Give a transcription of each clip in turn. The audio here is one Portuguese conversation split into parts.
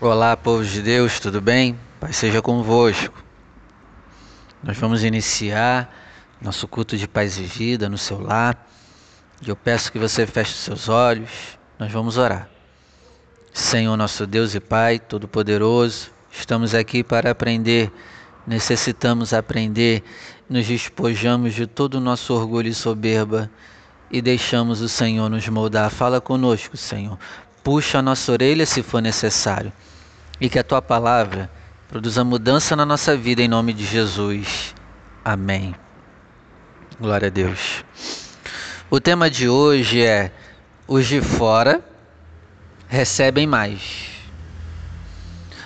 Olá, povo de Deus, tudo bem? Pai seja convosco. Nós vamos iniciar nosso culto de paz e vida no seu lar. E eu peço que você feche seus olhos. Nós vamos orar. Senhor, nosso Deus e Pai Todo-Poderoso, estamos aqui para aprender. Necessitamos aprender. Nos despojamos de todo o nosso orgulho e soberba e deixamos o Senhor nos moldar. Fala conosco, Senhor. Puxa a nossa orelha se for necessário e que a tua palavra produza mudança na nossa vida em nome de Jesus. Amém. Glória a Deus. O tema de hoje é: os de fora recebem mais.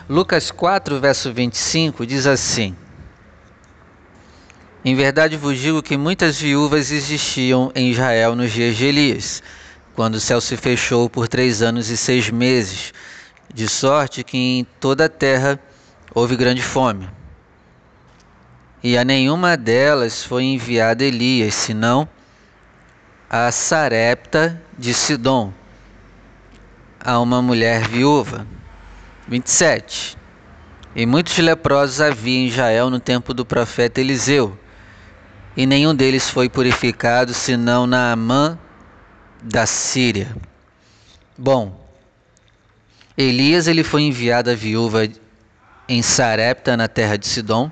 Lucas 4, verso 25 diz assim: Em verdade vos digo que muitas viúvas existiam em Israel nos dias de Elias, quando o céu se fechou por três anos e seis meses de sorte que em toda a terra houve grande fome. E a nenhuma delas foi enviado Elias, senão a Sarepta de Sidom, a uma mulher viúva. 27. E muitos leprosos havia em Israel no tempo do profeta Eliseu, e nenhum deles foi purificado, senão Naamã da Síria. Bom, Elias ele foi enviado à viúva em Sarepta, na terra de Sidom.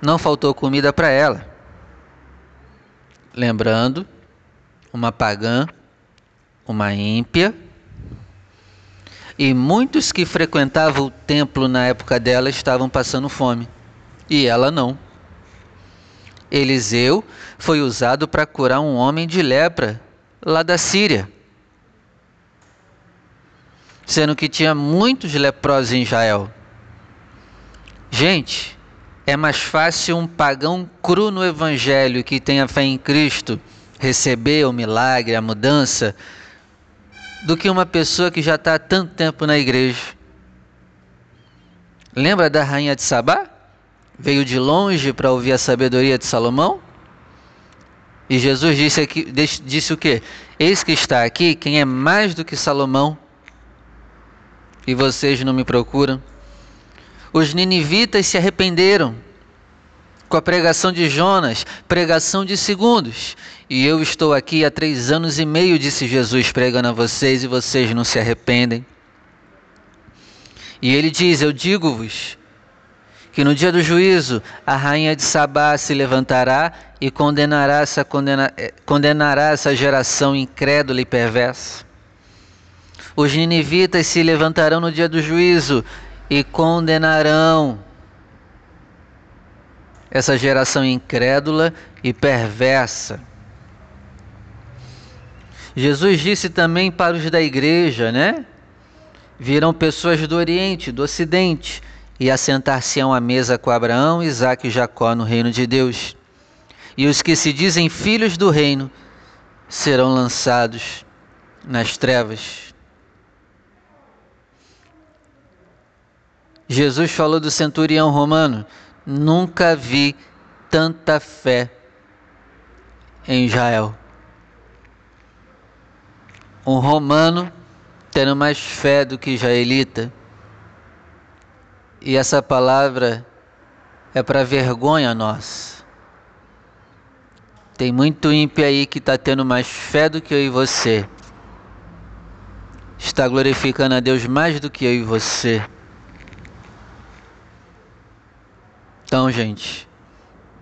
Não faltou comida para ela. Lembrando, uma pagã, uma ímpia, e muitos que frequentavam o templo na época dela estavam passando fome, e ela não. Eliseu foi usado para curar um homem de lepra lá da Síria sendo que tinha muitos leprosos em Israel. Gente, é mais fácil um pagão cru no evangelho que tenha fé em Cristo receber o milagre, a mudança, do que uma pessoa que já está há tanto tempo na igreja. Lembra da rainha de Sabá? Veio de longe para ouvir a sabedoria de Salomão? E Jesus disse, aqui, disse o quê? Eis que está aqui quem é mais do que Salomão e vocês não me procuram? Os ninivitas se arrependeram com a pregação de Jonas, pregação de segundos. E eu estou aqui há três anos e meio, disse Jesus, pregando a vocês, e vocês não se arrependem. E ele diz: Eu digo-vos que no dia do juízo a rainha de Sabá se levantará e condenará essa, condena, eh, condenará essa geração incrédula e perversa. Os ninivitas se levantarão no dia do juízo e condenarão essa geração incrédula e perversa. Jesus disse também para os da igreja, né? Virão pessoas do Oriente, do Ocidente, e assentar-se-ão à mesa com Abraão, Isaque e Jacó no reino de Deus. E os que se dizem filhos do reino serão lançados nas trevas. Jesus falou do centurião romano: nunca vi tanta fé em Israel. Um romano tendo mais fé do que israelita. E essa palavra é para vergonha nossa. Tem muito ímpio aí que está tendo mais fé do que eu e você. Está glorificando a Deus mais do que eu e você. Então, gente,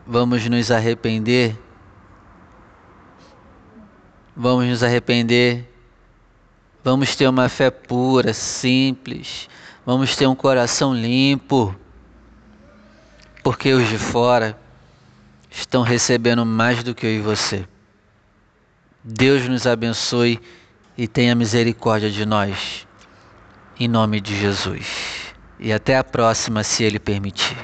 vamos nos arrepender. Vamos nos arrepender. Vamos ter uma fé pura, simples. Vamos ter um coração limpo. Porque os de fora estão recebendo mais do que eu e você. Deus nos abençoe e tenha misericórdia de nós. Em nome de Jesus. E até a próxima, se Ele permitir.